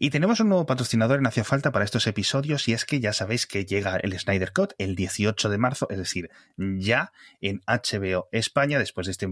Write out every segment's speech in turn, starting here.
Y tenemos un nuevo patrocinador en Hacia Falta para estos episodios y es que ya sabéis que llega el Snyder Cut el 18 de marzo, es decir, ya en HBO España, después de este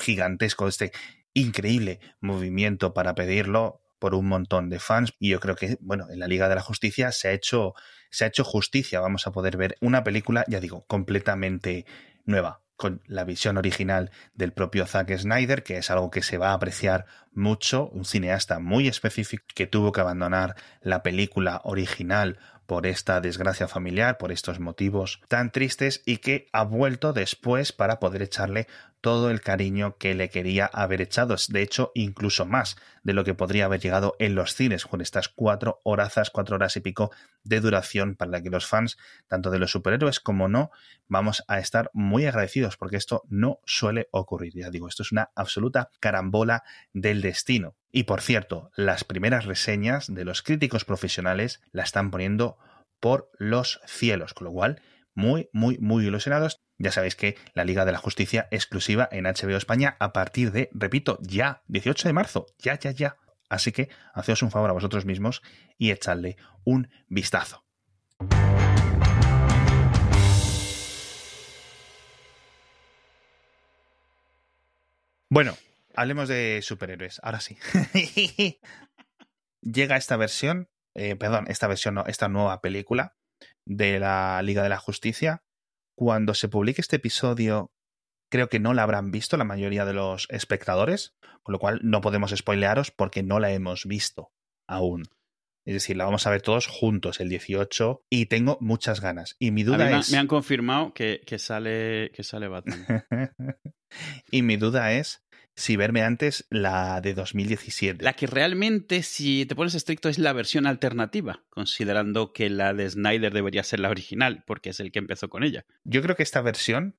gigantesco, este increíble movimiento para pedirlo por un montón de fans. Y yo creo que bueno en la Liga de la Justicia se ha hecho se ha hecho justicia. Vamos a poder ver una película ya digo completamente nueva con la visión original del propio Zack Snyder, que es algo que se va a apreciar mucho, un cineasta muy específico que tuvo que abandonar la película original por esta desgracia familiar, por estos motivos tan tristes y que ha vuelto después para poder echarle todo el cariño que le quería haber echado. De hecho, incluso más de lo que podría haber llegado en los cines con estas cuatro horas, cuatro horas y pico de duración para la que los fans, tanto de los superhéroes como no, vamos a estar muy agradecidos porque esto no suele ocurrir. Ya digo, esto es una absoluta carambola del destino. Y por cierto, las primeras reseñas de los críticos profesionales la están poniendo por los cielos, con lo cual muy, muy, muy ilusionados. Ya sabéis que la Liga de la Justicia exclusiva en HBO España a partir de, repito, ya, 18 de marzo, ya, ya, ya. Así que haceos un favor a vosotros mismos y echadle un vistazo. Bueno, hablemos de superhéroes, ahora sí. Llega esta versión, eh, perdón, esta versión no, esta nueva película de la Liga de la Justicia. Cuando se publique este episodio, creo que no la habrán visto la mayoría de los espectadores, con lo cual no podemos spoilearos porque no la hemos visto aún. Es decir, la vamos a ver todos juntos el 18 y tengo muchas ganas. Y mi duda es... Me han confirmado que, que, sale, que sale Batman. y mi duda es si verme antes la de 2017. La que realmente, si te pones estricto, es la versión alternativa, considerando que la de Snyder debería ser la original, porque es el que empezó con ella. Yo creo que esta versión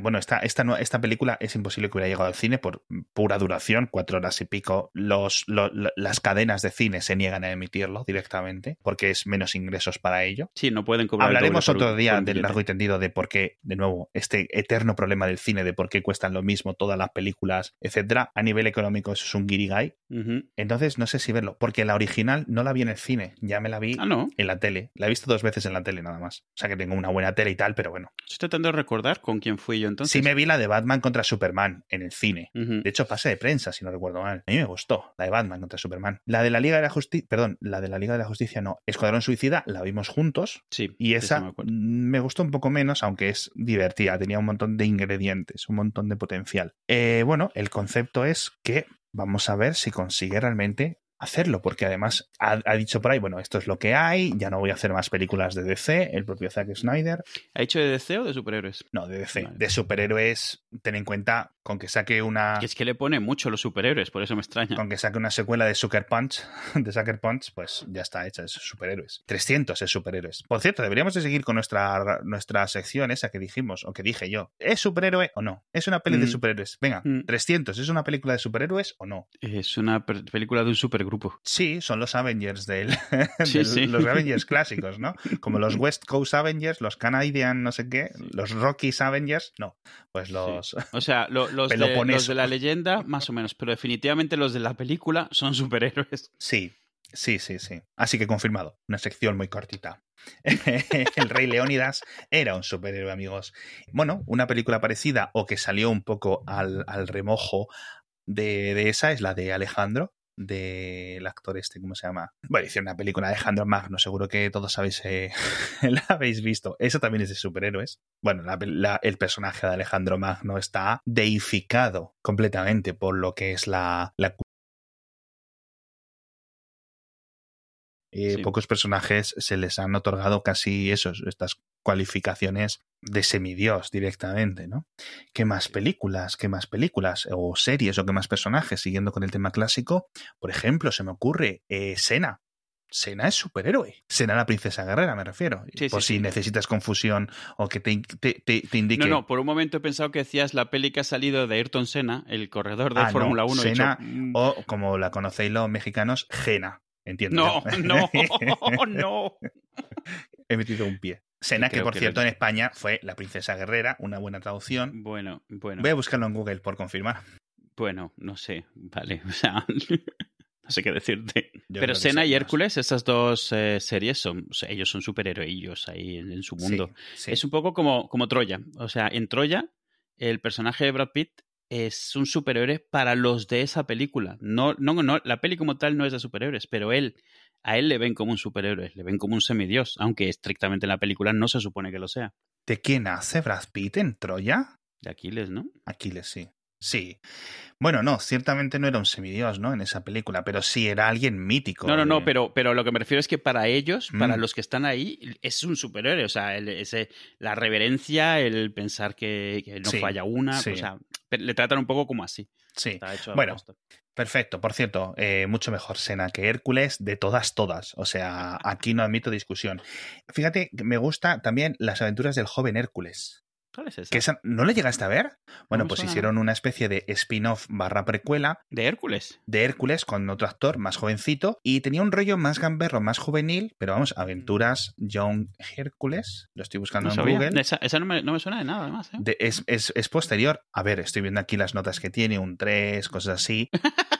bueno, esta, esta, esta película es imposible que hubiera llegado al cine por pura duración, cuatro horas y pico. Los, las cadenas de cine se niegan a emitirlo directamente porque es menos ingresos para ello. Sí, no pueden cobrar. Hablaremos otro día del largo y tendido de por qué, de nuevo, este eterno problema del cine, de por qué cuestan lo mismo todas las películas, etcétera. A nivel económico, eso es un guirigay. Entonces, no sé si verlo, porque la original no la vi en el cine, ya me la vi ah, en la tele. La he visto dos veces en la tele nada más. O sea que tengo una buena tele y tal, pero bueno. Estoy tratando de recordar con quién fui yo entonces. Sí me vi la de Batman contra Superman en el cine. De hecho, pase de prensa, si no recuerdo mal. A mí me gustó la de Batman contra Superman. La de la Liga de la Justicia, perdón, la de la Liga de la Justicia no. Escuadrón Suicida la vimos juntos. Sí. Y esa me, gustó un poco menos, aunque es divertida. Tenía un montón de ingredientes, un montón de potencial. Eh, bueno, el concepto es que vamos a ver si consigue realmente hacerlo, porque además ha, dicho por ahí, bueno, esto es lo que hay, ya no voy a hacer más películas de DC, el propio Zack Snyder. ¿Ha dicho de DC o de superhéroes? No, de DC. De superhéroes, ten en cuenta, con que saque una... es que le pone mucho los superhéroes, por eso me extraña. Con que saque una secuela de Sucker Punch, de Sucker Punch, pues ya está hecha, es superhéroes. 300 es superhéroes. Por cierto, deberíamos de seguir con nuestra, nuestra sección esa que dijimos, o que dije yo. ¿Es superhéroe o no? ¿Es una peli de mm. superhéroes? Venga, 300, mm. ¿es una película de superhéroes o no? Es una película de un supergrupo Sí, son los Avengers del, los Avengers clásicos, ¿no? Como los West Coast Avengers, los Canadian no sé qué, los Rockies Avengers, no, pues los O sea, los, de, los de la leyenda más o menos, pero definitivamente los de la película son superhéroes. Sí, Sí, sí, sí. Así que confirmado. Una sección muy cortita. el Rey Leónidas era un superhéroe, amigos. Bueno, una película parecida o que salió un poco al, remojo de, de, esa es la de Alejandro, del actor este, ¿cómo se llama? Bueno, hicieron una película de Alejandro Magno, seguro que todos sabéis, eh, la habéis visto. Eso también es de superhéroes. Bueno, el personaje de Alejandro Magno está deificado completamente por lo que es la, la Eh, pocos personajes se les han otorgado casi esos, estas cualificaciones de semidios directamente, ¿no? ¿Qué más películas? ¿Qué más películas? O series o qué más personajes? Siguiendo con el tema clásico, por ejemplo, se me ocurre eh, Sena. Sena es superhéroe. Sena la princesa guerrera, me refiero. por si necesitas confusión o que te, te, indique. No, no, por un momento he pensado que decías la peli que ha salido de Ayrton Senna, el corredor de ah, Fórmula 1. Sena, o como la conocéis los mexicanos, Gena. Entiendo. No, no, no. He metido un pie. Sena, que por cierto en España fue la princesa guerrera, una buena traducción. Bueno, bueno. Voy a buscarlo en Google por confirmar. Bueno, no sé, vale, o sea, no sé qué decirte. Pero Sena y Hércules, esas dos eh, series, son, ellos son superhéroes ahí en, su mundo. Es un poco como, como Troya. O sea, en Troya, el personaje de Brad Pitt es un superhéroe para los de esa película. No, no, no, la peli como tal no es de superhéroes, pero él, a él le ven como un superhéroe, le ven como un semidios, aunque estrictamente en la película no se supone que lo sea. ¿De quién hace Brad Pitt en Troya? De Aquiles, ¿no? Aquiles, sí. Sí. Bueno, no, ciertamente no era un semidios, ¿no? En esa película, pero sí era alguien mítico. No, no, no, pero, pero lo que me refiero es que para ellos, para mm. los que están ahí, es un superhéroe. O sea, ese, la reverencia, el pensar que, no falla una, o sea, le tratan un poco como así. Sí. bueno, perfecto. Por cierto, eh, mucho mejor Sena que Hércules de todas, todas. O sea, aquí no admito discusión. Fíjate, me gusta también las aventuras del joven Hércules. ¿Cuál es esa? Que ¿No le llegaste a ver? Bueno, pues hicieron una especie de spin-off barra precuela. ¿De Hércules? De Hércules con otro actor más jovencito y tenía un rollo más gamberro, más juvenil, pero vamos, aventuras Young Hércules. Lo estoy buscando en Google. Esa, no, me, suena de nada, además. ¿eh? es, es, posterior. A ver, estoy viendo aquí las notas que tiene, un 3, cosas así.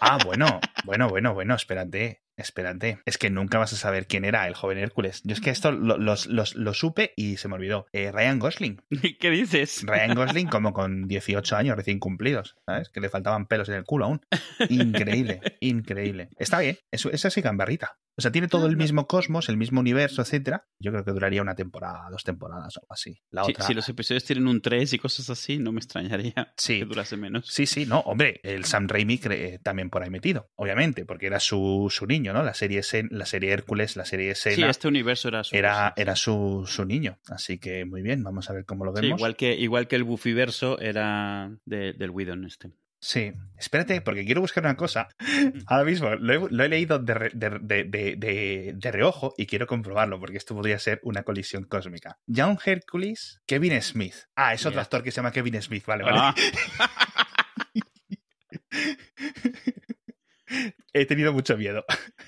ah, bueno, bueno, bueno, bueno, espérate. Espérate, es que nunca vas a saber quién era el joven Hércules. Yo es que esto lo, supe y se me olvidó. Eh, Ryan Gosling. ¿Qué dices? Ryan Gosling como con 18 años recién cumplidos, ¿sabes? Que le faltaban pelos en el culo aún. Increíble, increíble. Está bien, eso, esa sí gamberrita. O sea, tiene todo el mismo cosmos, el mismo universo, etcétera. Yo creo que duraría una temporada, dos temporadas o algo así. La otra... Si los episodios tienen un 3 y cosas así, no me extrañaría que durase menos. Sí, sí, no, hombre, el Sam Raimi también por ahí metido, obviamente, porque era su, su niño, ¿no? La serie, la serie Hércules, la serie Sena. Sí, este universo era su Era, era su, su, niño. Así que muy bien, vamos a ver cómo lo vemos. Sí, igual que, igual que el Buffyverso era del Whedon este. Sí, espérate, porque quiero buscar una cosa. Ahora mismo lo he, leído de, de, reojo y quiero comprobarlo, porque esto podría ser una colisión cósmica. John Hercules, Kevin Smith. Ah, es otro actor que se llama Kevin Smith, vale, vale. Ah. he tenido mucho miedo.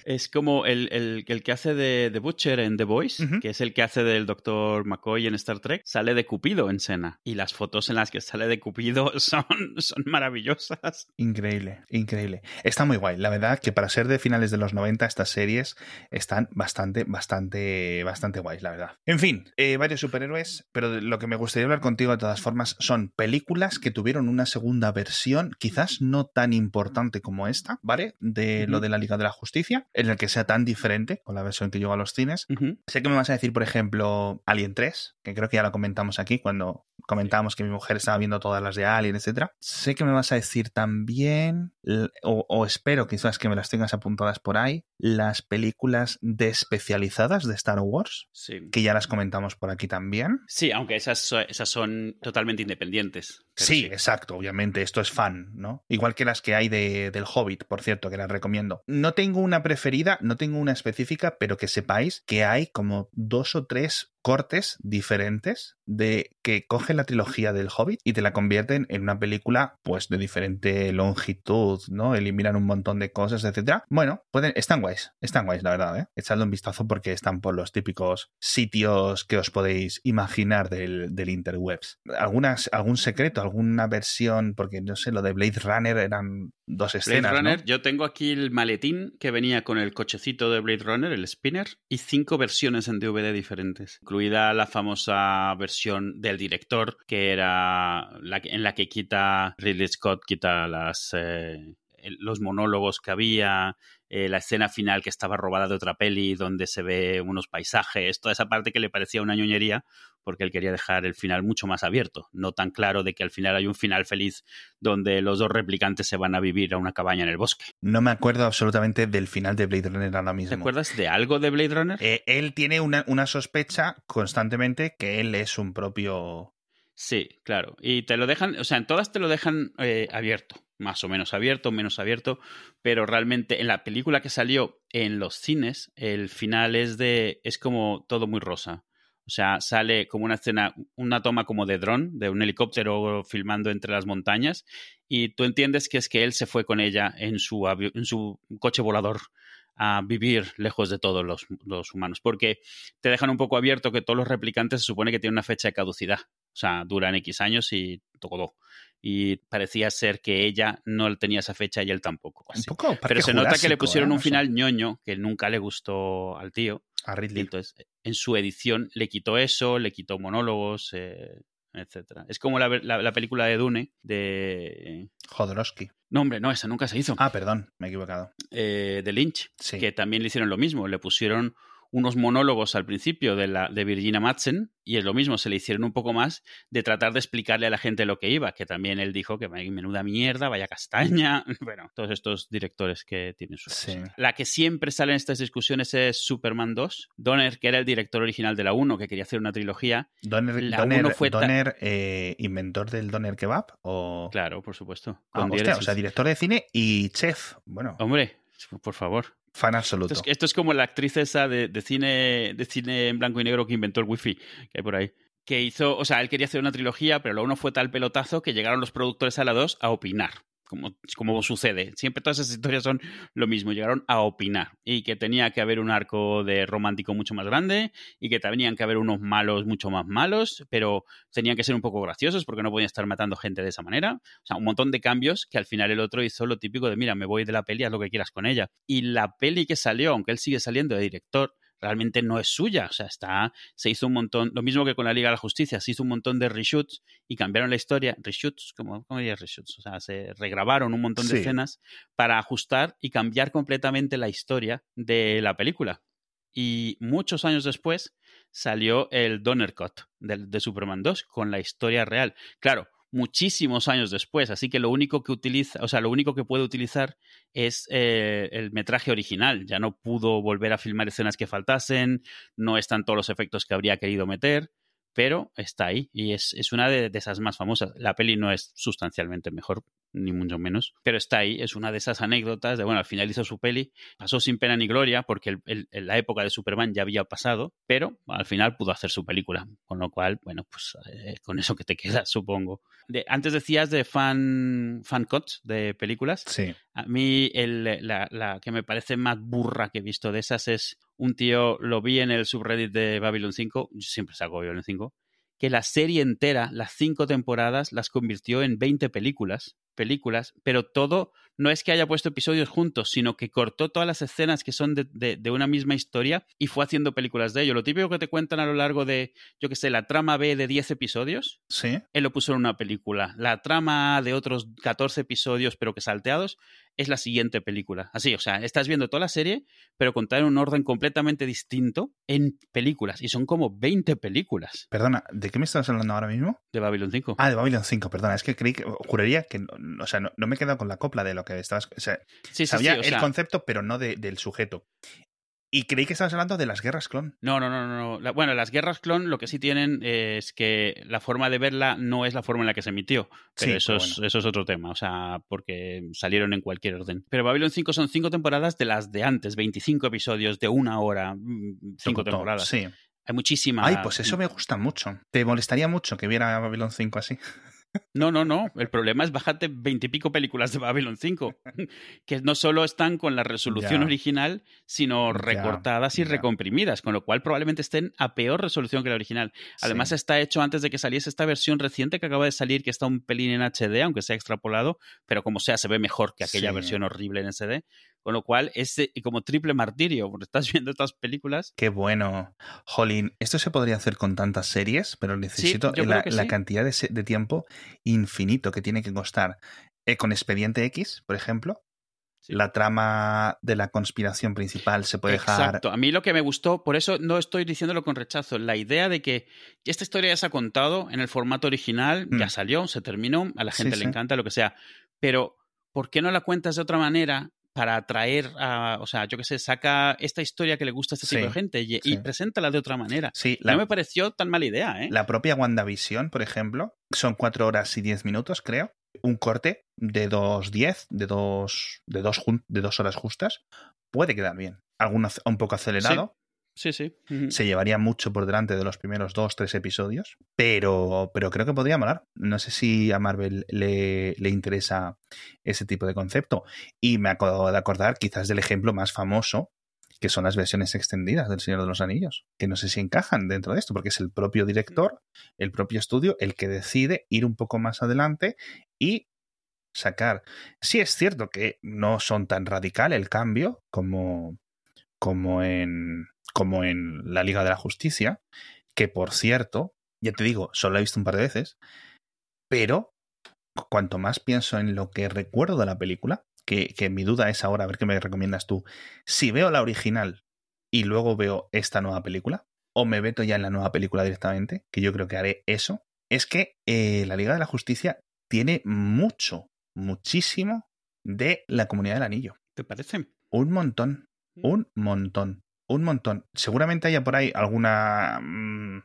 Es como el, el, que hace de, de, Butcher en The Voice, que es el que hace del Dr. McCoy en Star Trek, sale de Cupido en Sena. Y las fotos en las que sale de Cupido son, son maravillosas. Increíble, increíble. Está muy guay. La verdad que para ser de finales de los 90, estas series están bastante, bastante, bastante guays, la verdad. En fin, eh, varios superhéroes, pero lo que me gustaría hablar contigo de todas formas son películas que tuvieron una segunda versión, quizás no tan importante como esta, ¿vale? De lo de la Liga de la Justicia, en el que sea tan diferente con la versión que llegó a los cines. Sé que me vas a decir, por ejemplo, Alien 3, que creo que ya lo comentamos aquí cuando comentábamos que mi mujer estaba viendo todas las de Alien, etc. Sé que me vas a decir también, o, espero quizás que me las tengas apuntadas por ahí, las películas despecializadas de Star Wars, que ya las comentamos por aquí también. Sí, aunque esas, esas son totalmente independientes. Sí, exacto, obviamente, esto es fan, ¿no? Igual que las que hay de, del Hobbit, por cierto, que las recomiendo. No tengo una preferida, no tengo una específica, pero que sepáis que hay como dos o tres cortes diferentes de que cogen la trilogía del Hobbit y te la convierten en una película pues de diferente longitud, ¿no? Eliminan un montón de cosas, etcétera. Bueno, pueden, están guays, están guays, la verdad, ¿eh? Echadle un vistazo porque están por los típicos sitios que os podéis imaginar del, del interwebs. Algunas, algún secreto, alguna versión, porque no sé, lo de Blade Runner eran dos escenas. Blade Runner, yo tengo aquí el maletín que venía con el cochecito de Blade Runner, el spinner, y cinco versiones en DVD diferentes incluida la famosa versión del director, que era la en la que quita Ridley Scott, quita las, eh, los monólogos que había, eh, la escena final que estaba robada de otra peli, donde se ve unos paisajes, toda esa parte que le parecía una ñoñería, porque él quería dejar el final mucho más abierto, no tan claro de que al final hay un final feliz donde los dos replicantes se van a vivir a una cabaña en el bosque. No me acuerdo absolutamente del final de Blade Runner ahora mismo. ¿Te acuerdas de algo de Blade Runner? Eh, él tiene una, una sospecha constantemente que él es un propio Sí, claro. Y te lo dejan, o sea, en todas te lo dejan eh, abierto, más o menos abierto, menos abierto, pero realmente en la película que salió en los cines, el final es de, es como todo muy rosa. O sea, sale como una escena, una toma como de dron, de un helicóptero filmando entre las montañas, y tú entiendes que es que él se fue con ella en su, en su coche volador a vivir lejos de todos los, los, humanos, porque te dejan un poco abierto que todos los replicantes se supone que tienen una fecha de caducidad. O sea, duran X años y todo. Y parecía ser que ella no tenía esa fecha y él tampoco. Un poco Pero se nota que le pusieron ¿eh? un O sea, final ñoño que nunca le gustó al tío. a Ridley. entonces, en su edición le quitó eso, le quitó monólogos, eh, etcétera. Es como la, la- la película de Dune de... Jodorowsky. No, hombre, no, esa nunca se hizo. Ah, perdón, me he equivocado. Eh, de Lynch, Sí. que también le hicieron lo mismo. Le pusieron unos monólogos al principio de, la, de Virginia Madsen y es lo mismo, se le hicieron un poco más de tratar de explicarle a la gente lo que iba, que también él dijo que "Vaya menuda mierda, vaya castaña, bueno, todos estos directores que tienen su Sí. La que siempre sale en estas discusiones es Superman 2. Donner, que era el director original de la 1, que quería hacer una trilogía, Donner, La Donner- uno fue ta- Donner, eh, inventor del Donner Kebab o claro, por supuesto. Ah, hostia, o sea, director de cine y chef. Bueno, Hombre, por favor. Fan absoluto. es, esto es como la actriz esa de, cine, de cine en blanco y negro que inventó el wifi que hay por ahí. Que hizo, o sea, él quería hacer una trilogía, pero la uno fue tal pelotazo que llegaron los productores a la 2 a opinar. Como, como sucede. Siempre todas esas historias son lo mismo. Llegaron a opinar. Y que tenía que haber un arco de romántico mucho más grande. Y que tenían que haber unos malos mucho más malos. Pero tenían que ser un poco graciosos porque no podían estar matando gente de esa manera. O sea, un montón de cambios que al final el otro hizo lo típico de, mira, me voy de la peli, haz lo que quieras con ella. Y la peli que salió, aunque él sigue saliendo de director, realmente no es suya. O sea, está, se hizo un montón, lo mismo que con la Liga de la Justicia, se hizo un montón de reshoots y cambiaron la historia. Reshoots, ¿cómo, cómo dirías reshoots? O sea, se regrabaron un montón de Sí. escenas para ajustar y cambiar completamente la historia de la película. Y muchos años después salió el Donner Cut de, de Superman 2 con la historia real. Claro, muchísimos años después, así que lo único que utiliza, o sea, lo único que puede utilizar es eh, el metraje original. Ya no pudo volver a filmar escenas que faltasen, no están todos los efectos que habría querido meter, pero está ahí y es, es una de, de esas más famosas. La peli no es sustancialmente mejor, ni mucho menos, pero está ahí, es una de esas anécdotas de, bueno, al final hizo su peli, pasó sin pena ni gloria porque el- el- el- la época de Superman ya había pasado, pero al final pudo hacer su película, con lo cual, bueno, pues eh, con eso que te queda, supongo. De- antes decías de fan, fan cuts de películas. Sí. A mí el- la, la que me parece más burra que he visto de esas es un tío, lo vi en el subreddit de Babylon 5, yo siempre saco Babylon 5, que la serie entera, las cinco temporadas, las convirtió en 20 películas, películas, pero todo no es que haya puesto episodios juntos, sino que cortó todas las escenas que son de, de- de una misma historia y fue haciendo películas de ello. Lo típico que te cuentan a lo largo de, yo que sé, la trama B de 10 episodios, Sí. él lo puso en una película. La trama de otros 14 episodios, pero que salteados, es la siguiente película. Así, o sea, estás viendo toda la serie, pero contada en un orden completamente distinto en películas. Y son como 20 películas Perdona, ¿de qué me estás hablando ahora mismo? de Babylon 5. Ah, de Babylon 5, perdona. Es que creí que, juraría que, o sea, no, no me he quedado con la copla de lo que estabas. O sea, sí, sí, sabía sí, o el sea, concepto, pero no de- del sujeto. Y creí que estabas hablando de las guerras clon. No, no, no, no. La- bueno, las guerras clon lo que sí tienen es que la forma de verla no es la forma en la que se emitió. Pero Sí, eso, pero es, eso es otro tema, o sea, porque salieron en cualquier orden. Pero Babylon 5 son cinco temporadas de las de antes, 25 episodios de una hora, mm, cinco temporadas. Sí. Hay muchísimas. Ay, pues eso me gusta mucho. ¿Te molestaría mucho que viera Babylon 5 así? No, no, no. El problema es bajarte veintipico películas de Babylon 5, que no solo están con la resolución Ya. original, sino Ya, recortadas y ya. recomprimidas, con lo cual probablemente estén a peor resolución que la original. Además, Sí. está hecho antes de que saliese esta versión reciente que acaba de salir, que está un pelín en HD, aunque sea extrapolado, pero como sea, se ve mejor que aquella Sí. versión horrible en SD. Con lo cual, es eh, como triple martirio, porque estás viendo estas películas. Qué bueno. Jolín, esto se podría hacer con tantas series, pero necesito la, sí. cantidad de, tiempo infinito que tiene que costar. Eh, con Expediente X, por ejemplo, Sí. la trama de la conspiración principal se puede dejar. Exacto. A mí lo que me gustó, por eso no estoy diciéndolo con rechazo, la idea de que esta historia ya se ha contado en el formato original, Mm. ya salió, se terminó, a la Sí, gente le sí. encanta, lo que sea, pero ¿por qué no la cuentas de otra manera? Para atraer a, o sea, yo qué sé, saca esta historia que le gusta a este tipo de gente y, y sí. preséntala de otra manera. Sí, la, No me pareció tan mala idea, ¿eh? la propia WandaVision, por ejemplo, son cuatro horas y diez minutos, creo. Un corte de dos diez, de dos, de dos, de dos horas justas, puede quedar bien. Alguno un poco acelerado, Sí, sí. Se llevaría mucho por delante de los primeros dos, tres episodios, pero, pero creo que podría molar. No sé si a Marvel le, le interesa ese tipo de concepto. Y me acabo de acordar quizás del ejemplo más famoso que son las versiones extendidas del Señor de los Anillos, que no sé si encajan dentro de esto, porque es el propio director, el propio estudio, el que decide ir un poco más adelante y sacar. Sí es cierto que no son tan radical el cambio como, como, en, como en la Liga de la Justicia, que por cierto, ya te digo, solo he visto un par de veces, pero cuanto más pienso en lo que recuerdo de la película, que, que mi duda es ahora, a ver qué me recomiendas tú, si veo la original y luego veo esta nueva película, o me veto ya en la nueva película directamente, que yo creo que haré eso, es que eh, la Liga de la Justicia tiene mucho, muchísimo de la comunidad del anillo. ¿Te parece? Un montón, mm. un montón, un montón. Seguramente haya por ahí alguna mm,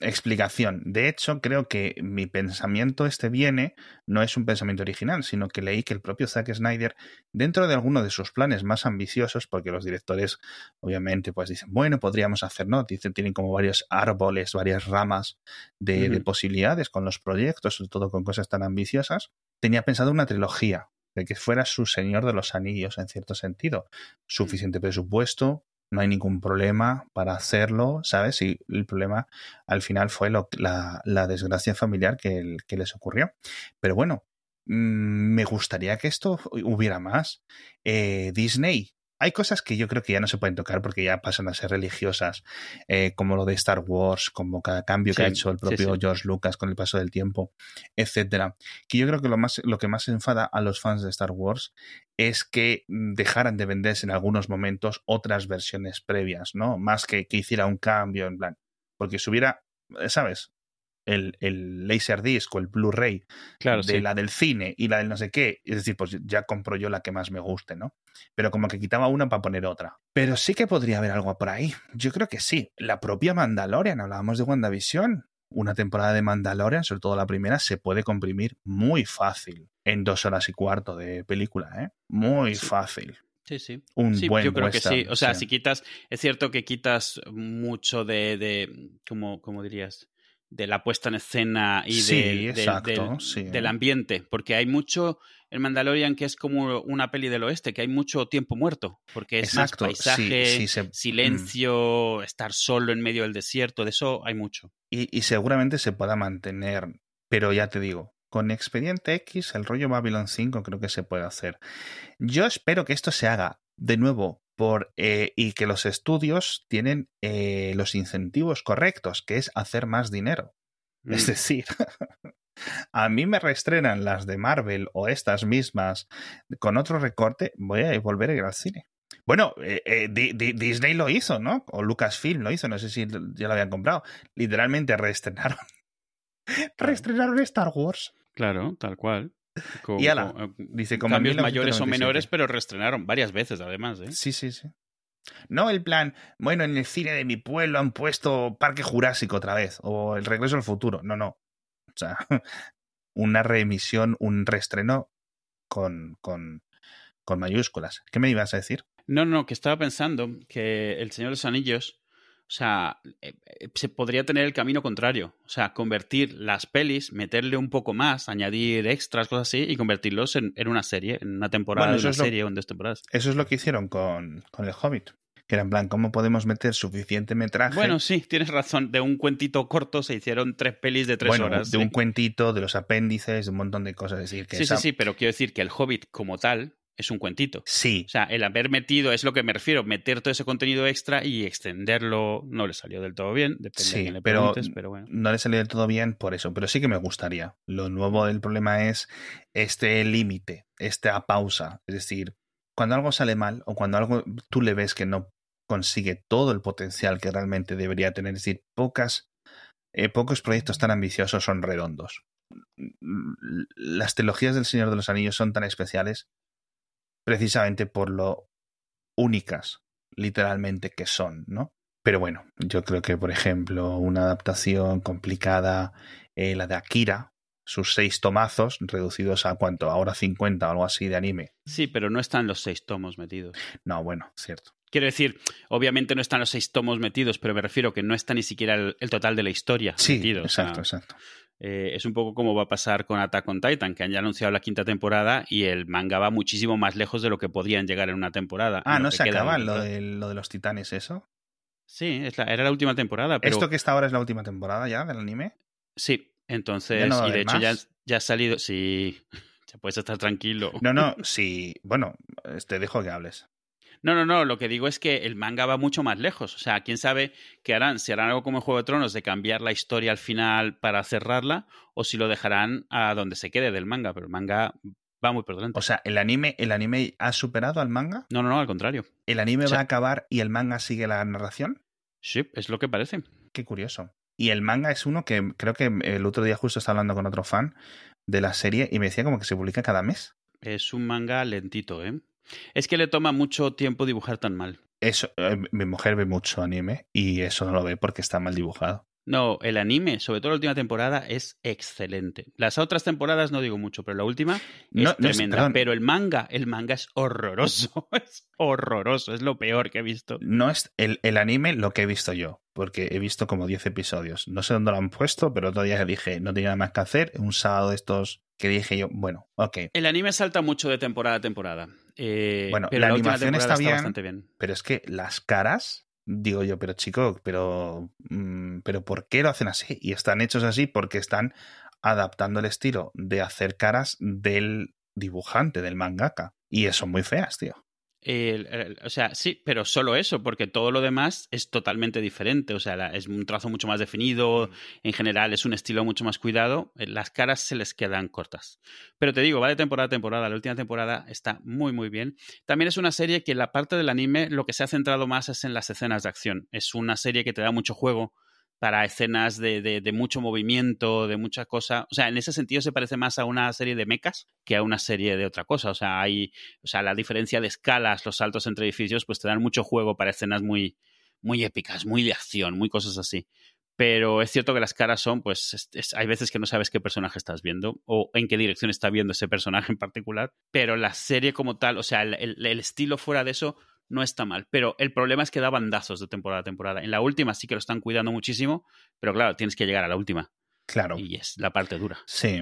explicación. De hecho, creo que mi pensamiento este viene, no es un pensamiento original, sino que leí que el propio Zack Snyder, dentro de alguno de sus planes más ambiciosos, porque los directores, obviamente, pues dicen, bueno, podríamos hacer, ¿no? Dicen, tienen como varios árboles, varias ramas de, de posibilidades con los proyectos, sobre todo con cosas tan ambiciosas. Tenía pensado una trilogía, de que fuera su Señor de los Anillos, en cierto sentido. Suficiente presupuesto, no hay ningún problema para hacerlo, ¿sabes? Y el problema al final fue la, desgracia familiar que, les ocurrió. Pero bueno, mmm, me gustaría que esto hubiera más. Eh, Disney hay cosas que yo creo que ya no se pueden tocar porque ya pasan a ser religiosas, eh, como lo de Star Wars, como cada cambio que ha hecho el propio sí, sí. George Lucas con el paso del tiempo, etcétera. Que yo creo que lo, más, lo que más enfada a los fans de Star Wars es que dejaran de venderse en algunos momentos otras versiones previas, ¿no? Más que que hiciera un cambio, en plan. Porque si hubiera, ¿sabes? El, el Laserdisc o el Blu-ray claro, de sí. la del cine y la del no sé qué, es decir, pues ya compro yo la que más me guste, ¿no? Pero como que quitaba una para poner otra. Pero sí que podría haber algo por ahí. Yo creo que sí. La propia Mandalorian, hablábamos de WandaVision. Una temporada de Mandalorian, sobre todo la primera, se puede comprimir muy fácil en dos horas y cuarto de película, ¿eh? Muy sí. fácil. Sí, sí. Un sí, buen yo creo western, que sí. O sea, sí. si quitas, es cierto que quitas mucho de, de como, como dirías, de la puesta en escena y sí, del, exacto, del, sí. del, ambiente, porque hay mucho el Mandalorian que es como una peli del oeste, que hay mucho tiempo muerto, porque es exacto, más paisaje, sí, se... silencio, mm. estar solo en medio del desierto, de eso hay mucho. Y, y, seguramente se pueda mantener, pero ya te digo, con Expediente X, el rollo Babylon 5 creo que se puede hacer. Yo espero que esto se haga de nuevo por, eh, y que los estudios tienen eh, los incentivos correctos, que es hacer más dinero. Mm. Es decir, a mí me reestrenan las de Marvel o estas mismas con otro recorte, voy a volver a ir al cine. Bueno, eh, eh, Disney lo hizo, ¿no? O Lucasfilm lo hizo, no sé si ya lo habían comprado. Literalmente reestrenaron. reestrenaron Star Wars. Claro, tal cual. Con, y ala, con, dice cambios mayores o menores, pero reestrenaron varias veces además. ¿eh? Sí, sí, sí. No el plan, bueno, en el cine de mi pueblo han puesto Parque Jurásico otra vez, o El Regreso al Futuro. No, no. O sea, una reemisión, un reestreno con, con, con mayúsculas. ¿Qué me ibas a decir? No, no, que estaba pensando que El Señor de los Anillos o sea, eh, se podría tener el camino contrario. O sea, convertir las pelis, meterle un poco más, añadir extras, cosas así, y convertirlos en, en una serie, en una temporada bueno, de una serie lo, o en dos temporadas. Eso es lo que hicieron con, con El Hobbit. Que era en plan, ¿cómo podemos meter suficiente metraje? Bueno, sí, tienes razón. De un cuentito corto se hicieron tres pelis de tres bueno, horas. De sí. un cuentito, de los apéndices, de un montón de cosas. Es decir, que sí, esa... sí, sí, pero quiero decir que El Hobbit como tal es un cuentito. Sí. O sea, el haber metido, es lo que me refiero, meter todo ese contenido extra y extenderlo no le salió del todo bien, depende sí, de quién le pero, pero bueno. No le salió del todo bien por eso, pero sí que me gustaría. Lo nuevo del problema es este límite, esta pausa. Es decir, cuando algo sale mal o cuando algo tú le ves que no consigue todo el potencial que realmente debería tener, es decir, pocas, eh, pocos proyectos tan ambiciosos son redondos. Las trilogías del Señor de los Anillos son tan especiales precisamente por lo únicas, literalmente, que son, ¿no? Pero bueno, yo creo que, por ejemplo, una adaptación complicada, eh, la de Akira, sus seis tomazos, reducidos a cuánto, ahora 50 o algo así de anime. Sí, pero no están los seis tomos metidos. No, bueno, cierto. Quiero decir, obviamente no están los seis tomos metidos, pero me refiero que no está ni siquiera el, el total de la historia sí, metido. Exacto, o sea, exacto. Eh, es un poco como va a pasar con Attack on Titan, que han ya anunciado la quinta temporada y el manga va muchísimo más lejos de lo que podrían llegar en una temporada. Ah, ¿no se acaba lo de, lo de los titanes eso? Sí, es la, era la última temporada. Pero... ¿Esto que está ahora es la última temporada ya del anime? Sí, entonces, y de hecho ya, ya, ha salido, sí, ya puedes estar tranquilo. No, no, sí, bueno, te dejo que hables. No, no, no, lo que digo es que el manga va mucho más lejos. O sea, quién sabe qué harán, si harán algo como en Juego de Tronos de cambiar la historia al final para cerrarla o si lo dejarán a donde se quede del manga, pero el manga va muy por delante. O sea, ¿el anime, ¿el anime ha superado al manga? No, no, no, al contrario. ¿El anime va a acabar y el manga sigue la narración? Sí, es lo que parece. Qué curioso. Y el manga es uno que creo que el otro día justo estaba hablando con otro fan de la serie y me decía como que se publica cada mes. Es un manga lentito, ¿eh? Es que le toma mucho tiempo dibujar tan mal. Eso, eh, mi mujer ve mucho anime y eso no lo ve porque está mal dibujado. No, el anime, sobre todo la última temporada, es excelente. Las otras temporadas no digo mucho, pero la última es tremenda. pero el manga, el manga es horroroso. Es horroroso, es lo peor que he visto. No es el, el anime lo que he visto yo, porque he visto como 10 episodios. No sé dónde lo han puesto, pero otro día dije, no tenía nada más que hacer. Un sábado de estos que dije yo, bueno, ok. El anime salta mucho de temporada a temporada. Eh, bueno, pero la, animación está, bien, bastante bien. Pero es que las caras, digo yo, pero chico, pero, mm, pero ¿por qué lo hacen así? Y están hechos así porque están adaptando el estilo de hacer caras del dibujante, del mangaka. Y son muy feas, tío o sea, sí, pero solo eso, porque todo lo demás es totalmente diferente. O sea, es un trazo mucho más definido, en general es un estilo mucho más cuidado. Eh, las caras se les quedan cortas. Pero te digo, va de temporada a temporada. La última temporada está muy, muy bien. También es una serie que la parte del anime lo que se ha centrado más es en las escenas de acción. Es una serie que te da mucho juego para escenas de, mucho movimiento, de mucha cosa. O sea, en ese sentido se parece más a una serie de mechas que a una serie de otra cosa. O sea, hay, o sea, la diferencia de escalas, los saltos entre edificios, pues te dan mucho juego para escenas muy, muy épicas, muy de acción, muy cosas así. Pero es cierto que las caras son, pues, hay veces que no sabes qué personaje estás viendo o en qué dirección está viendo ese personaje en particular. Pero la serie como tal, o sea, el estilo fuera de eso no está mal. Pero el problema es que da bandazos de temporada a temporada. En la última sí que lo están cuidando muchísimo, pero claro, tienes que llegar a la última. Claro. Y es la parte dura. Sí.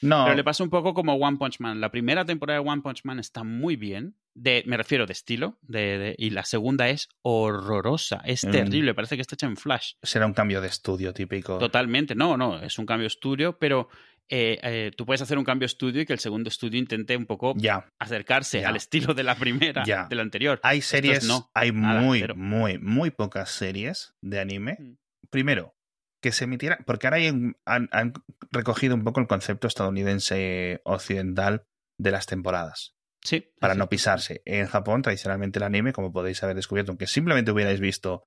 No. Pero le pasa un poco como One Punch Man. La primera temporada de One Punch Man está muy bien. De, me refiero de estilo. De, y la segunda es horrorosa. Es mm. terrible. Parece que está hecha en Flash. Será un cambio de estudio típico. Totalmente. No, no. Es un cambio de estudio, pero eh, eh, tú puedes hacer un cambio estudio y que el segundo estudio intente un poco acercarse al estilo de la primera, de la anterior. Hay series, no, hay muy, muy, muy pocas series de anime. Mm. Primero, que se emitieran, porque ahora han, recogido un poco el concepto estadounidense occidental de las temporadas. Sí. Para no pisarse. En Japón, tradicionalmente el anime, como podéis haber descubierto, aunque simplemente hubierais visto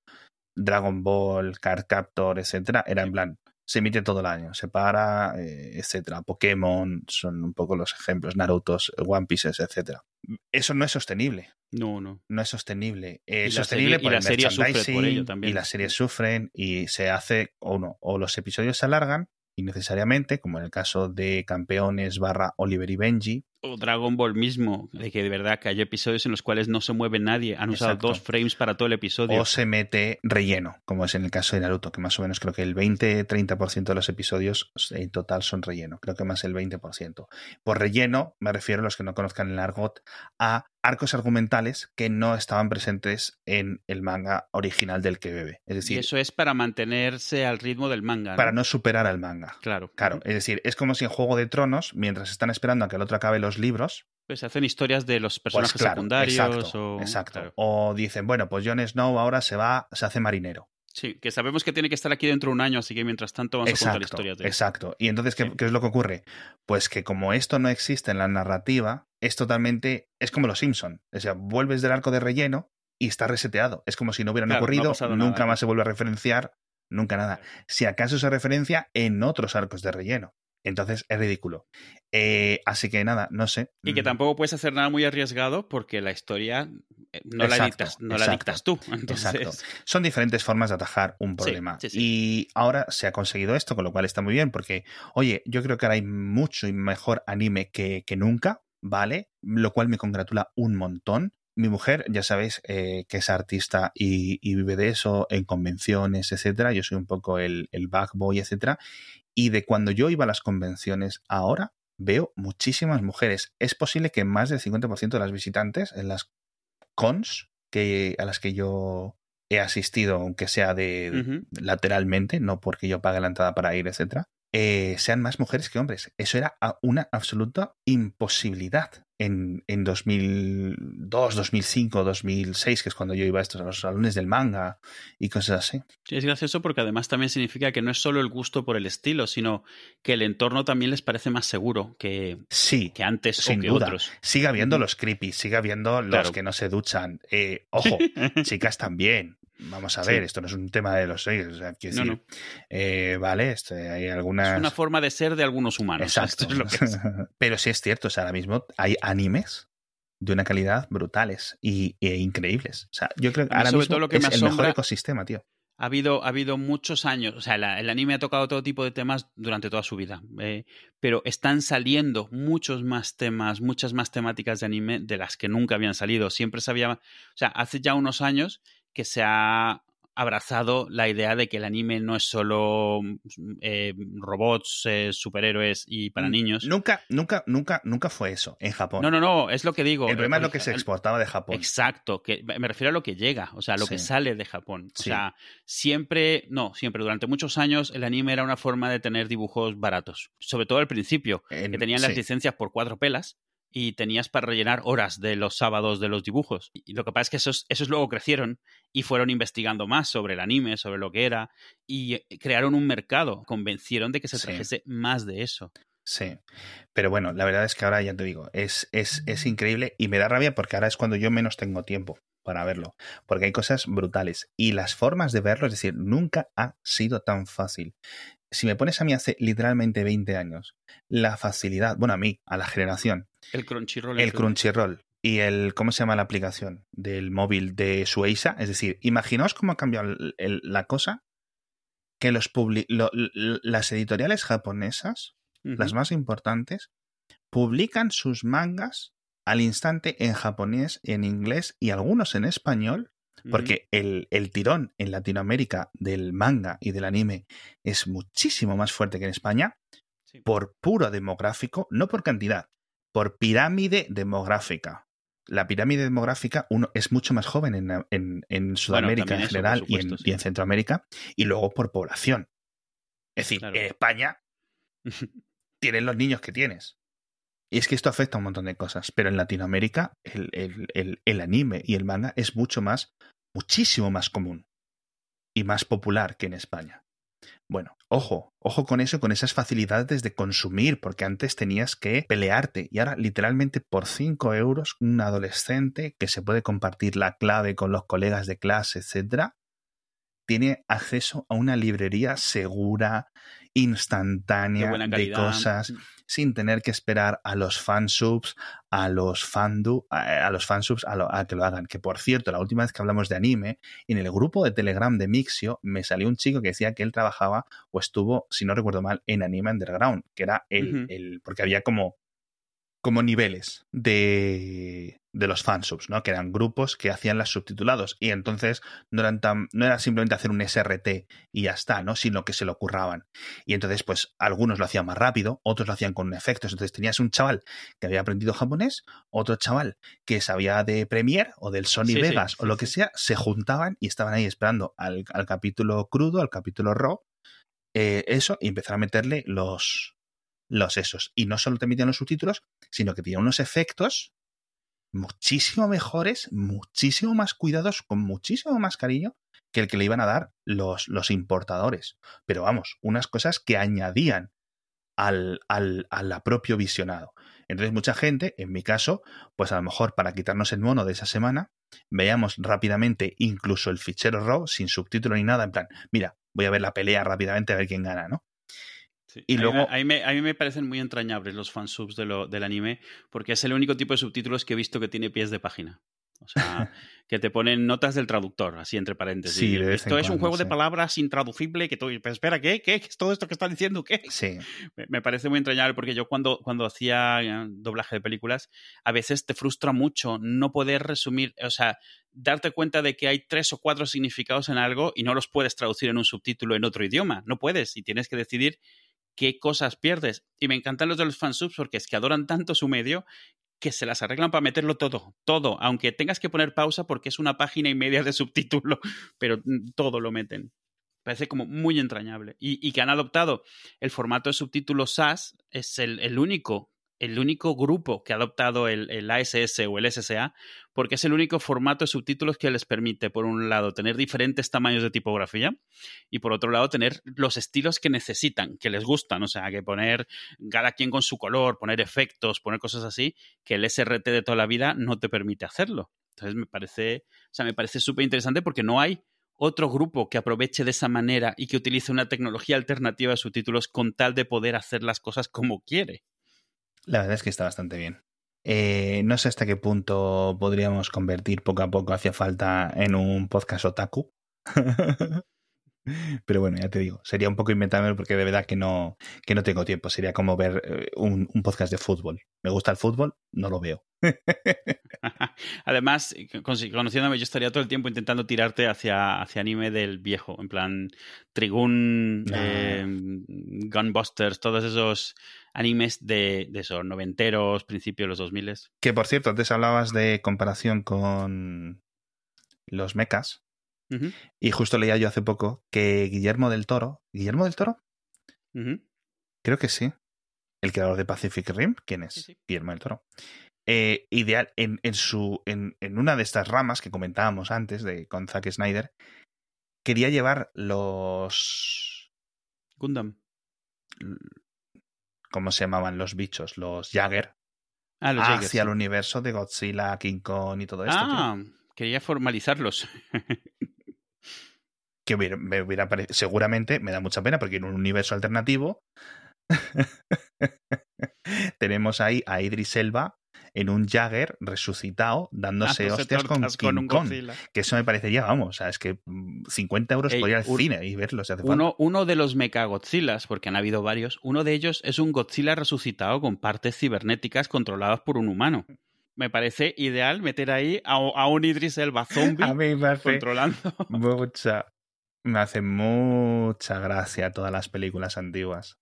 Dragon Ball, Card Captor, etcétera, era en plan, se emite todo el año, se para, eh, etcétera. Pokémon son un poco los ejemplos, Narutos, One Pieces, etcétera. Eso no es sostenible. No, no. No es sostenible. Es sostenible por y el merchandising y las series sufren y se hace o no, o los episodios se alargan innecesariamente, como en el caso de Campeones barra Oliver y Benji, o Dragon Ball mismo, de que de verdad que hay episodios en los cuales no se mueve nadie, han usado dos frames para todo el episodio. O se mete relleno, como es en el caso de Naruto, que más o menos creo que el 20-30% de los episodios en total son relleno, creo que más el 20%. Por relleno me refiero a los que no conozcan el argot a arcos argumentales que no estaban presentes en el manga original del que bebe. Es decir, y eso es para mantenerse al ritmo del manga. Para no superar al manga. Claro. Claro, es decir, es como si en Juego de Tronos, mientras están esperando a que el otro acabe los libros. Pues hacen historias de los pues personajes secundarios. Exacto. O, exacto. o dicen, bueno, pues Jon Snow ahora se va, se hace marinero. Sí, que sabemos que tiene que estar aquí dentro de un año, así que mientras tanto vamos a contar historias de Exacto. Y entonces, ¿qué, ¿qué, es lo que ocurre? Pues que como esto no existe en la narrativa, es totalmente. Es como los Simpson. O sea, vuelves del arco de relleno y está reseteado. Es como si no hubieran ocurrido, nunca más se vuelve a referenciar, nunca nada. Si acaso se referencia en otros arcos de relleno. Entonces es ridículo. Eh, así que nada, no sé. Y que mm. tampoco puedes hacer nada muy arriesgado porque la historia eh, no, la, dictas, no la dictas tú. Exacto. Son diferentes formas de atajar un problema. Y ahora se ha conseguido esto, con lo cual está muy bien porque, oye, yo creo que ahora hay mucho y mejor anime que, nunca, ¿vale? Lo cual me congratula un montón mi mujer, ya sabéis eh, que es artista y, vive de eso en convenciones, etcétera. Yo soy un poco el, el backboy, etcétera Y de cuando yo iba a las convenciones, ahora veo muchísimas mujeres. Es posible que más del 50% de las visitantes en las cons que, a las que yo he asistido, aunque sea de, lateralmente, no porque yo pague la entrada para ir, etcétera, eh, sean más mujeres que hombres. Eso era una absoluta imposibilidad en, en 2002, 2005, 2006, que es cuando yo iba a estos a los salones del manga y cosas así. Sí, es gracioso porque además también significa que no es solo el gusto por el estilo, sino que el entorno también les parece más seguro que, sí, que antes sin o que duda. otros. Sigue habiendo los creepy, sigue habiendo los Claro. que no se duchan. Eh, ojo, chicas también. Vamos a Sí. ver, esto no es un tema de los seis. O sea, quiero No, decir, eh, vale, este, hay algunas. Es una forma de ser de algunos humanos. Exacto. Esto es lo que es. Pero sí es cierto, o sea, ahora mismo hay animes de una calidad brutales y, e increíbles. O sea, yo creo que ahora sobre mismo todo lo que es me el mejor ecosistema, tío. Ha habido, ha habido muchos años, o sea, la- el anime ha tocado todo tipo de temas durante toda su vida, eh, pero están saliendo muchos más temas, muchas más temáticas de anime de las que nunca habían salido. Siempre se había, o sea, hace ya unos años que se ha abrazado la idea de que el anime no es solo eh, robots, eh, superhéroes y para Mm, niños. Nunca, nunca, nunca, nunca fue eso en Japón. No, no, no, es lo que digo. el problema es lo Eh, que se exportaba de Japón. Exacto, que me refiero a lo que llega, o sea, lo que sale de Japón. O Sí. sea, siempre, no, siempre, durante muchos años el anime era una forma de tener dibujos baratos. Sobre todo al principio, En- que tenían las sí. licencias por cuatro pelas y tenías para rellenar horas de los sábados de los dibujos. Y lo que pasa es que esos, esos luego crecieron y fueron investigando más sobre el anime, sobre lo que era, y eh, crearon un mercado, convencieron de que se Sí. trajese más de eso. Sí. Pero bueno, la verdad es que ahora ya te digo, es, es, es increíble y me da rabia porque ahora es cuando yo menos tengo tiempo para verlo. Porque hay cosas brutales. Y las formas de verlo, es decir, nunca ha sido tan fácil. Si me pones a mí hace literalmente 20 años, la facilidad, bueno, a mí, a la generación, El Crunchyroll. el Crunchyroll y el, ¿cómo se llama la aplicación? Del móvil de Sueisa. Es decir, imaginaos cómo ha cambiado el- el- la cosa que los publi- lo- l- las editoriales japonesas las más importantes, publican sus mangas al instante en japonés, en inglés y algunos en español, Porque el, el tirón en Latinoamérica del manga y del anime es muchísimo más fuerte que en España Sí. por puro demográfico, no por cantidad, por pirámide demográfica. La pirámide demográfica uno es mucho más joven en, en- en Sudamérica en eso, general y, en, y. Centroamérica, y luego por población. Es decir, Claro. en España tienes los niños que tienes. Y es que esto afecta a un montón de cosas, pero en Latinoamérica el, el- el- anime y el manga es mucho más, muchísimo más común y más popular que en España. Bueno, ojo, ojo con eso, con esas facilidades de consumir, porque antes tenías que pelearte y ahora literalmente por 5 euros un adolescente que se puede compartir la clave con los colegas de clase, etcétera, tiene acceso a una librería segura, instantánea, de cosas, sin tener que esperar a los fansubs, a los fandu, a, a los fansubs a, lo- a que lo hagan. Que por cierto, la última vez que hablamos de anime, en el grupo de Telegram de Mixio me salió un chico que decía que él trabajaba o estuvo, si no recuerdo mal, en Anime Underground, que era el, el porque había como como niveles de, de los fansubs, ¿no? Que eran grupos que hacían las subtitulados y entonces no eran tan, no era simplemente hacer un SRT y ya está, ¿no? Sino que se lo curraban. Y entonces, pues, algunos lo hacían más rápido, otros lo hacían con efectos. Entonces tenías un chaval que había aprendido japonés, otro chaval que sabía de Premiere o del Sony Sí, sí, Vegas o lo que sea, se juntaban y estaban ahí esperando al, al capítulo crudo, al capítulo raw, eh, eso, y empezaron a meterle los, los esos. Y no solo te metían los subtítulos, sino que tenían unos efectos muchísimo mejores, muchísimo más cuidados, con muchísimo más cariño que el que le iban a dar los, los importadores. Pero vamos, unas cosas que añadían al, al, al propio visionado. Entonces mucha gente, en mi caso, pues a lo mejor para quitarnos el mono de esa semana, veíamos rápidamente incluso el fichero RAW sin subtítulo ni nada, en plan, mira, voy a ver la pelea rápidamente a ver quién gana, ¿no? Sí. Y a, luego- mí, me- a, mí me, a mí me parecen muy entrañables los fansubs de lo, del anime, porque es el único tipo de subtítulos que he visto que tiene pies de página. O sea, que te ponen notas del traductor, así entre paréntesis. Sí, de Esto es un juego de palabras intraducible que tú, pero espera, ¿qué? ¿Qué? ¿Qué es todo esto que están diciendo? ¿Qué? Sí, Me, me parece muy entrañable porque yo cuando, cuando hacía eh, doblaje de películas, a veces te frustra mucho no poder resumir, o sea, darte cuenta de que hay tres o cuatro significados en algo y no los puedes traducir en un subtítulo en otro idioma. No puedes y tienes que decidir qué cosas pierdes. Y me encantan los de los fansubs porque es que adoran tanto su medio que se las arreglan para meterlo todo, todo, aunque tengas que poner pausa porque es una página y media de subtítulo, pero todo lo meten. Parece como muy entrañable. Y, que han adoptado el formato de subtítulos SAS, es el único el único grupo que ha adoptado el, ASS o el SSA, porque es el único formato de subtítulos que les permite, por un lado, tener diferentes tamaños de tipografía y por otro lado, tener los estilos que necesitan, que les gustan. O sea, que poner cada quien con su color, poner efectos, poner cosas así, que el SRT de toda la vida no te permite hacerlo. Entonces me parece, o sea, me parece súper interesante porque no hay otro grupo que aproveche de esa manera y que utilice una tecnología alternativa de subtítulos con tal de poder hacer las cosas como quiere. La verdad es que está bastante bien. Eh, no sé hasta qué punto podríamos convertir poco a poco hacia falta en un podcast otaku. Pero bueno, ya te digo, sería un poco inventable porque de verdad que no, que no tengo tiempo. Sería como ver eh, un, podcast de fútbol. Me gusta el fútbol, no lo veo. Además, conociéndome, yo estaría todo el tiempo intentando tirarte hacia, hacia anime del viejo, en plan Trigun, eh, Gunbusters, todos esos animes de, de esos noventeros, principios de los 2000. Que por cierto, antes hablabas de comparación con los mechas. Y justo leía yo hace poco que Guillermo del Toro. ¿Guillermo del Toro? Creo que sí. El creador de Pacific Rim. ¿Quién es? Guillermo del Toro. Eh, ideal, en, en su, en, en, una de estas ramas que comentábamos antes de, con Zack Snyder, quería llevar los. Gundam. ¿Cómo se llamaban los bichos? Los Jagger. Ah, los hacia el universo de Godzilla, King Kong y todo esto. Ah, quería formalizarlos. que me hubiera parecido, seguramente me da mucha pena porque en un universo alternativo tenemos ahí a Idris Elba en un Jagger resucitado dándose hostias con, King Kong. Que eso me parecería, vamos, o sea, es que 50 mm, euros podría ir al cine y verlo si hace uno, uno de los Mecha Godzillas, porque han habido varios, uno de ellos es un Godzilla resucitado con partes cibernéticas controladas por un humano me parece ideal meter ahí a, un Idris Elba zombie a mí me hace controlando. Mucha, me hace mucha gracia todas las películas antiguas.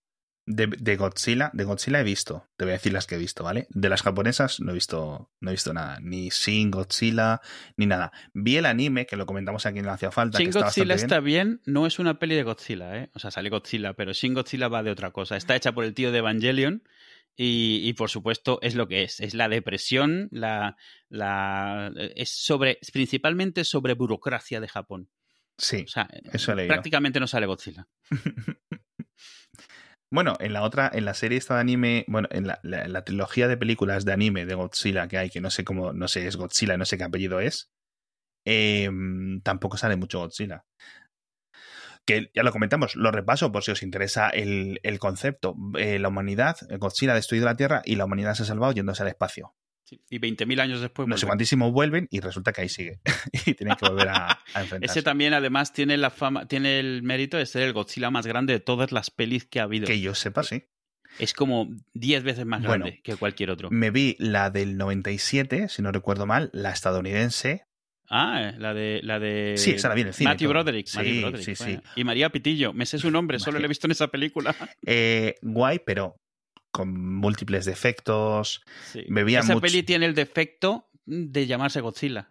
De, de, Godzilla, de Godzilla he visto, te voy a decir las que he visto, ¿vale? De las japonesas no he visto, no he visto nada, ni Shin Godzilla, ni nada. Vi el anime, que lo comentamos aquí en Hacía Falta. Shin Godzilla está bien. no es una peli de Godzilla, ¿eh? O sea, sale Godzilla, pero Shin Godzilla va de otra cosa. Está hecha por el tío de Evangelion y, por supuesto es lo que es, es la depresión, la, la es sobre, principalmente sobre burocracia de Japón. Sí, o sea, eso he Prácticamente no sale Godzilla. bueno, en la otra, en la serie esta de anime, bueno, en la, la, trilogía de películas de anime de Godzilla que hay, que no sé cómo, no sé, es Godzilla, no sé qué apellido es, em, tampoco sale mucho Godzilla que ya lo comentamos, lo repaso por si os interesa el, concepto. Eh, la humanidad, Godzilla ha destruido la Tierra y la humanidad se ha salvado yéndose al espacio. Y 20.000 años después. No sé vuelven y resulta que ahí sigue. y tienen que volver a, enfrentarse. Ese también, además, tiene la fama, tiene el mérito de ser el Godzilla más grande de todas las pelis que ha habido. Que yo sepa, sí. Es como 10 veces más grande que cualquier otro. Me vi la del 97, si no recuerdo mal, la estadounidense, Ah, la de, la de. Sí, esa la vi en el cine. Matthew Broderick. Sí, sí, sí. Y María Pitillo. Me sé su nombre, solo lo he visto en esa película. Eh, guay, pero con múltiples defectos. Sí. esa peli tiene el defecto de llamarse Godzilla.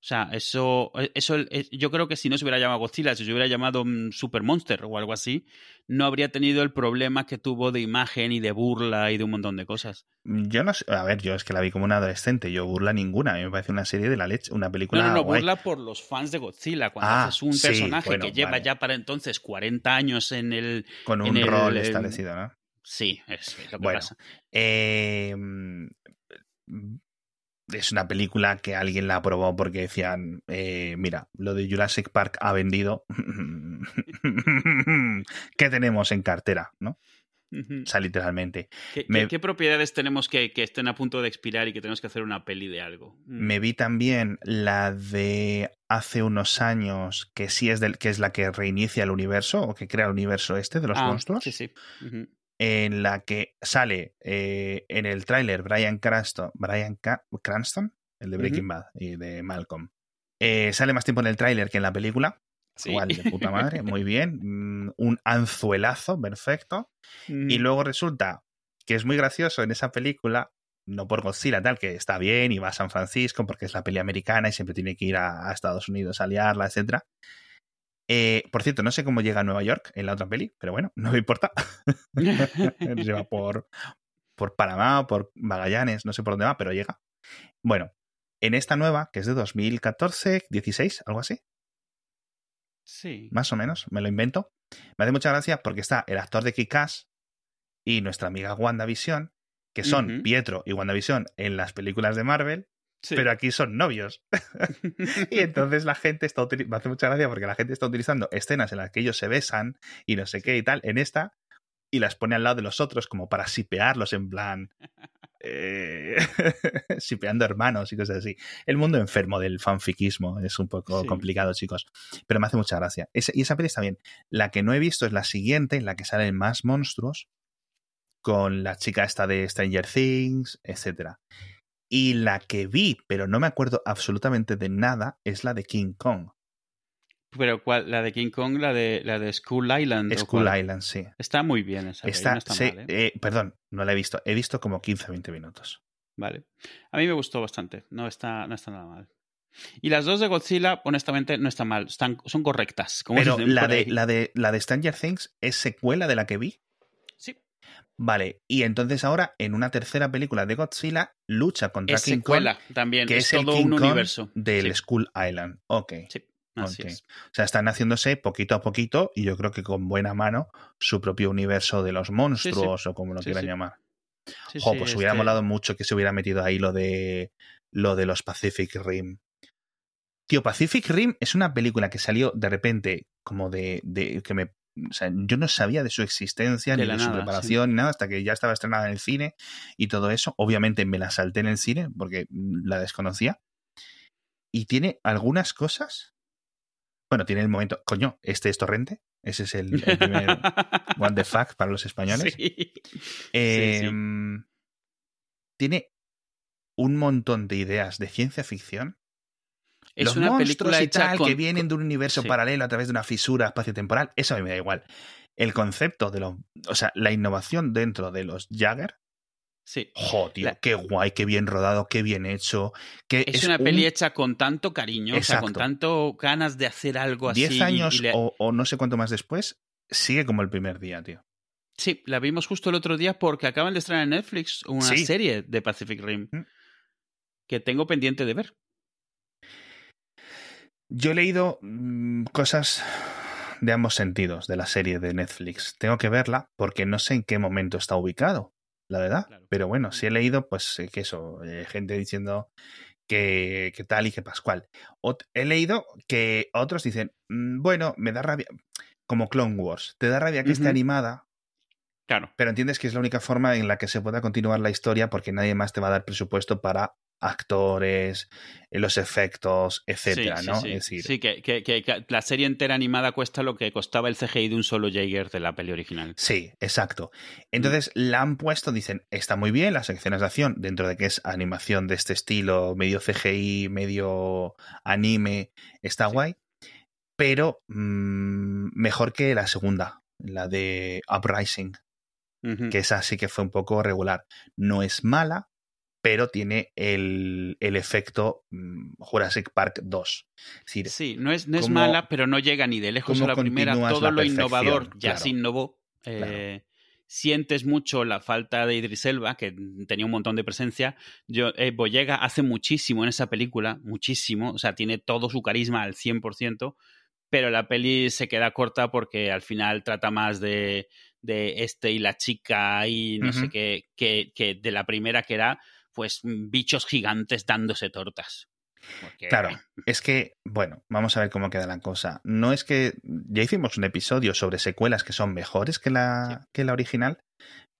O sea, eso, eso yo creo que si no se hubiera llamado Godzilla, si se hubiera llamado mm, Super Monster o algo así, no habría tenido el problema que tuvo de imagen y de burla y de un montón de cosas. Yo no sé, a ver, yo es que la vi como una adolescente, yo burla ninguna, a mí me parece una serie de la leche, una película. No, no, no, burla por los fans de Godzilla, cuando ah, haces un personaje que lleva ya para entonces 40 años en el. Con un rol establecido, ¿no? Sí, es, lo que pasa. Eh, es una película que alguien la aprobó porque decían, eh, mira, lo de Jurassic Park ha vendido. ¿Qué tenemos en cartera? ¿no? O sea, literalmente. ¿Qué, propiedades tenemos que, que, estén a punto de expirar y que tenemos que hacer una peli de algo? Mm. Me vi también la de hace unos años, que sí es del, que es la que reinicia el universo o que crea el universo este de los ah, monstruos. Sí, sí en la que sale eh, en el tráiler Brian Cranston, Brian Cranston, el de Breaking Bad y de Malcolm. Eh, sale más tiempo en el tráiler que en la película. Igual, de puta madre, muy bien. Mm, un anzuelazo, perfecto. Y Mm, luego resulta que es muy gracioso en esa película, no por Godzilla, tal, que está bien y va a San Francisco porque es la peli americana y siempre tiene que ir a, a Estados Unidos a liarla, etc. por cierto, no sé cómo llega a Nueva York en la otra peli, pero bueno, no me importa. Se va por, por Panamá, por Magallanes, no sé por dónde va, pero llega. Bueno, en esta nueva, que es de 2014, 16, algo así, sí. más o menos, me lo invento. Me hace mucha gracia porque está el actor de Kick-Ass y nuestra amiga WandaVision, que son. Pietro y WandaVision en las películas de Marvel, Sí. pero aquí son novios. y entonces la gente está utilizando, me hace mucha gracia porque la gente está utilizando escenas en las que ellos se besan y no sé qué y tal, en esta, y las pone al lado de los otros como para sipearlos en plan... Eh, sipeando hermanos y cosas así. El mundo enfermo del fanfiquismo es un poco Sí. complicado, chicos. Pero me hace mucha gracia. Y esa peli está bien. La que no he visto es la siguiente, en la que salen más monstruos, con la chica esta de Stranger Things, etc. Y la que vi, pero no me acuerdo absolutamente de nada, es la de King Kong. Pero ¿cuál? La de King Kong, la de, la de Skull Island. ¿o Skull cuál? Island, sí. Está muy bien esa. Está, no está sí, mal, ¿eh? eh, perdón, no la he visto. He visto como 15-20 minutos. Vale. A mí me gustó bastante. No está, no está nada mal. Y las dos de Godzilla, honestamente, no están mal. Están, son correctas. Como Pero la de, la, de, la de Stranger Things es secuela de la que vi. Sí. Vale, y entonces ahora en una tercera película de Godzilla lucha contra Es King secuela Kong, también. que es, es, el todo King un Kong universo. del Sí, Skull Island. Ok. sí, así es. O sea, están haciéndose poquito a poquito y yo creo que con buena mano su propio universo de los monstruos o como lo quieran llamar. Jo, pues hubiera este- molado mucho que se hubiera metido ahí lo de lo de los Pacific Rim. Tío, Pacific Rim es una película que salió de repente como de, de que me o sea, yo no sabía de su existencia De ni de su preparación ni nada hasta que ya estaba estrenada en el cine y todo eso. Obviamente me la salté en el cine porque mm, la desconocía. Y tiene algunas cosas. Bueno, tiene el momento. Coño, este es torrente. Ese es el, el primer What the fuck para los españoles. Sí. Eh, sí. Tiene un montón de ideas de ciencia ficción. Es Los una monstruos película y tal con, que vienen de un universo sí. paralelo a través de una fisura espaciotemporal, eso a mí me da igual. El concepto de los. O sea, la innovación dentro de los Jagger. Sí. Jo, tío, La- qué guay, qué bien rodado, qué bien hecho. Que Es, una un- peli hecha con tanto cariño, o sea, con tanto ganas de hacer algo así. 10 y- años le- o, o no sé cuánto más después, sigue como el primer día, tío. Sí, la vimos justo el otro día porque acaban de estrenar en Netflix una Sí. serie de Pacific Rim Mm. que tengo pendiente de ver. Yo he leído mm, cosas de ambos sentidos de la serie de Netflix. Tengo que verla porque no sé en qué momento está ubicado, la verdad. Claro. Pero bueno, si he leído, pues eh, que eso, eh, gente diciendo que, que tal y que pascual. Ot- he leído que otros dicen, mm, bueno, me da rabia, como Clone Wars, te da rabia que esté animada, Claro. pero entiendes que es la única forma en la que se pueda continuar la historia porque nadie más te va a dar presupuesto para actores, eh, los efectos, etcétera, sí, ¿no? sí. Es decir, Sí, que, que- que- que la serie entera animada cuesta lo que costaba el CGI de un solo Jaeger de la peli original. Sí, exacto. Entonces la han puesto, dicen, está muy bien las secciones de acción, dentro de que es animación de este estilo, medio CGI, medio anime, está guay, pero mm, mejor que la segunda, la de Uprising, que esa sí que fue un poco regular. No es mala, pero tiene el, el efecto mm, Jurassic Park 2. Es decir, Sí, no es, no es mala, pero no llega ni de lejos a la primera. Todo la lo innovador ya claro. se innovó. Eh, Sientes mucho la falta de Idris Elba, que tenía un montón de presencia. Yo, eh, Boyega hace muchísimo en esa película, muchísimo. O sea, tiene todo su carisma al 100%, pero la peli se queda corta porque al final trata más de, de este y la chica y no sé qué, que, que de la primera que era, pues, bichos gigantes dándose tortas. Porque- Claro, es que, bueno, vamos a ver cómo queda la cosa. No es que ya hicimos un episodio sobre secuelas que son mejores que la, que la original,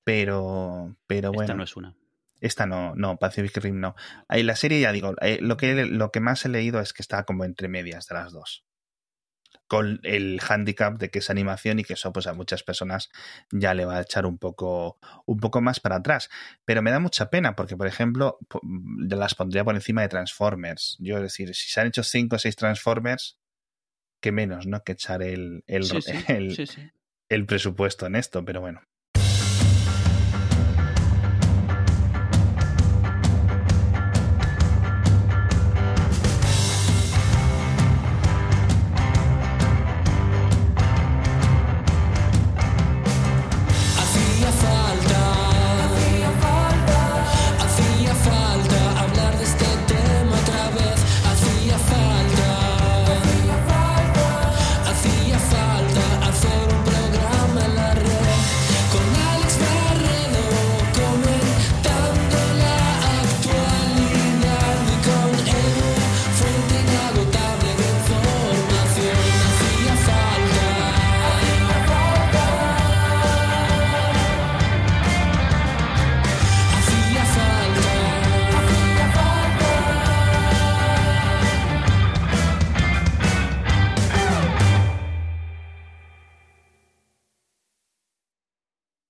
pero, pero Esta bueno, no es una. esta no, no, Pacific Rim no. La serie, ya digo, eh, lo, que, lo que más he leído es que está como entre medias de las dos. Con el handicap de que es animación y que eso pues a muchas personas ya le va a echar un poco, un poco más para atrás. Pero me da mucha pena porque, por ejemplo, po- las pondría por encima de Transformers. Yo, es decir, si se han hecho cinco o seis Transformers, que menos, ¿no? Que echar el, el, Sí, sí, el, sí, sí. el presupuesto en esto, pero bueno.